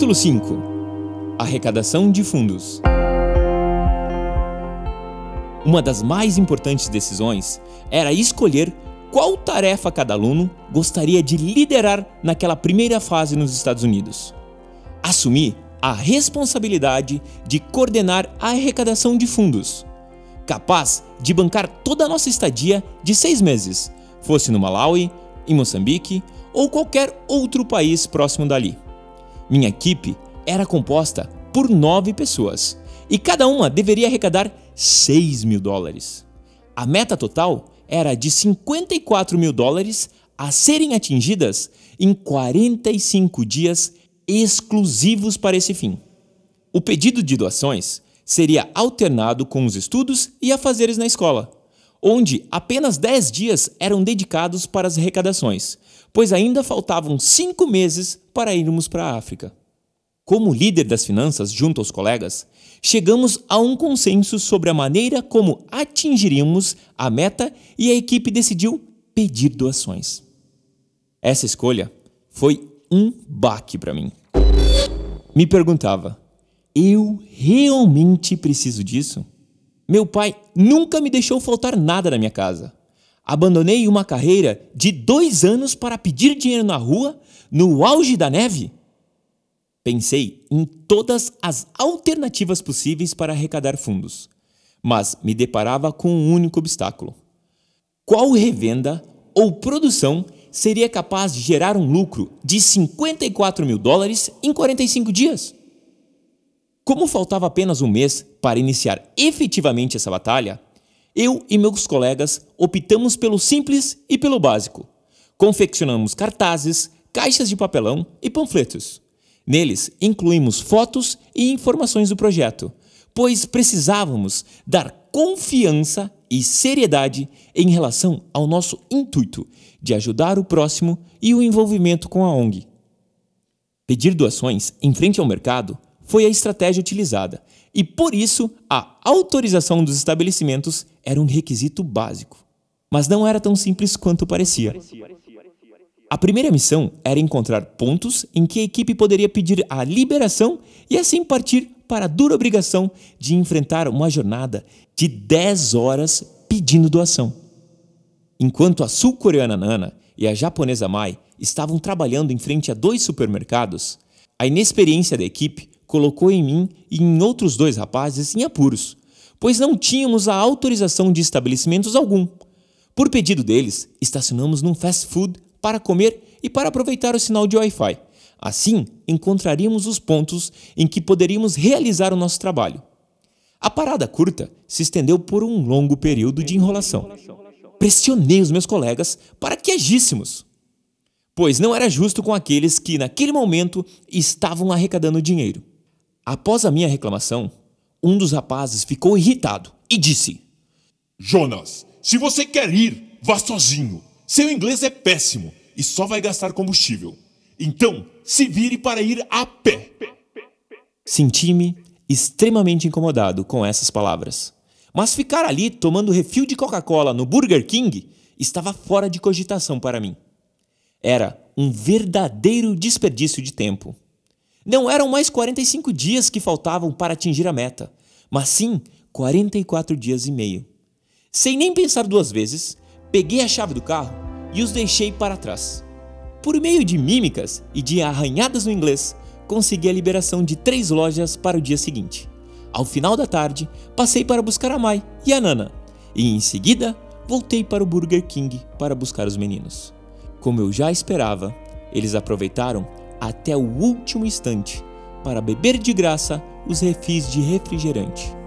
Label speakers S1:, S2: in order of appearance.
S1: Capítulo 5 Arrecadação de fundos. Uma das mais importantes decisões era escolher qual tarefa cada aluno gostaria de liderar naquela primeira fase nos Estados Unidos. Assumir a responsabilidade de coordenar a arrecadação de fundos, capaz de bancar toda a nossa estadia de seis meses, fosse no Malawi, em Moçambique ou qualquer outro país próximo dali. Minha equipe era composta por nove pessoas e cada uma deveria arrecadar 6 mil dólares. A meta total era de 54 mil dólares a serem atingidas em 45 dias exclusivos para esse fim. O pedido de doações seria alternado com os estudos e afazeres na escola, onde apenas 10 dias eram dedicados para as arrecadações, pois ainda faltavam cinco meses para irmos para a África. Como líder das finanças junto aos colegas, chegamos a um consenso sobre a maneira como atingiríamos a meta e a equipe decidiu pedir doações. Essa escolha foi um baque para mim. Me perguntava: eu realmente preciso disso? Meu pai nunca me deixou faltar nada na minha casa. Abandonei uma carreira de dois anos para pedir dinheiro na rua, no auge da neve? Pensei em todas as alternativas possíveis para arrecadar fundos, mas me deparava com um único obstáculo. Qual revenda ou produção seria capaz de gerar um lucro de 54 mil dólares em 45 dias? Como faltava apenas um mês para iniciar efetivamente essa batalha, eu e meus colegas optamos pelo simples e pelo básico. Confeccionamos cartazes, caixas de papelão e panfletos Neles incluímos fotos e informações do projeto, pois precisávamos dar confiança e seriedade em relação ao nosso intuito de ajudar o próximo e o envolvimento com a ONG. Pedir doações em frente ao mercado foi a estratégia utilizada e, por isso, a autorização dos estabelecimentos era um requisito básico. Mas não era tão simples quanto parecia. A primeira missão era encontrar pontos em que a equipe poderia pedir a liberação e assim partir para a dura obrigação de enfrentar uma jornada de 10 horas pedindo doação. Enquanto a sul-coreana Nana e a japonesa Mai estavam trabalhando em frente a dois supermercados, a inexperiência da equipe colocou em mim e em outros dois rapazes em apuros, pois não tínhamos a autorização de estabelecimentos algum. Por pedido deles, estacionamos num fast food para comer e para aproveitar o sinal de Wi-Fi. Assim, encontraríamos os pontos em que poderíamos realizar o nosso trabalho. A parada curta se estendeu por um longo período de enrolação. Pressionei os meus colegas para que agíssemos, pois não era justo com aqueles que, naquele momento, estavam arrecadando dinheiro. Após a minha reclamação, um dos rapazes ficou irritado e disse:
S2: Jonas, se você quer ir, vá sozinho. Seu inglês é péssimo e só vai gastar combustível. Então, se vire para ir a pé.
S1: Senti-me extremamente incomodado com essas palavras. Mas ficar ali tomando refil de Coca-Cola no Burger King estava fora de cogitação para mim. Era um verdadeiro desperdício de tempo. Não eram mais 45 dias que faltavam para atingir a meta, mas sim 44 dias e meio. Sem nem pensar duas vezes, peguei a chave do carro e os deixei para trás. Por meio de mímicas e de arranhadas no inglês, consegui a liberação de três lojas para o dia seguinte. Ao final da tarde, passei para buscar a Mai e a Nana, e em seguida voltei para o Burger King para buscar os meninos. Como eu já esperava, eles aproveitaram até o último instante para beber de graça os refis de refrigerante.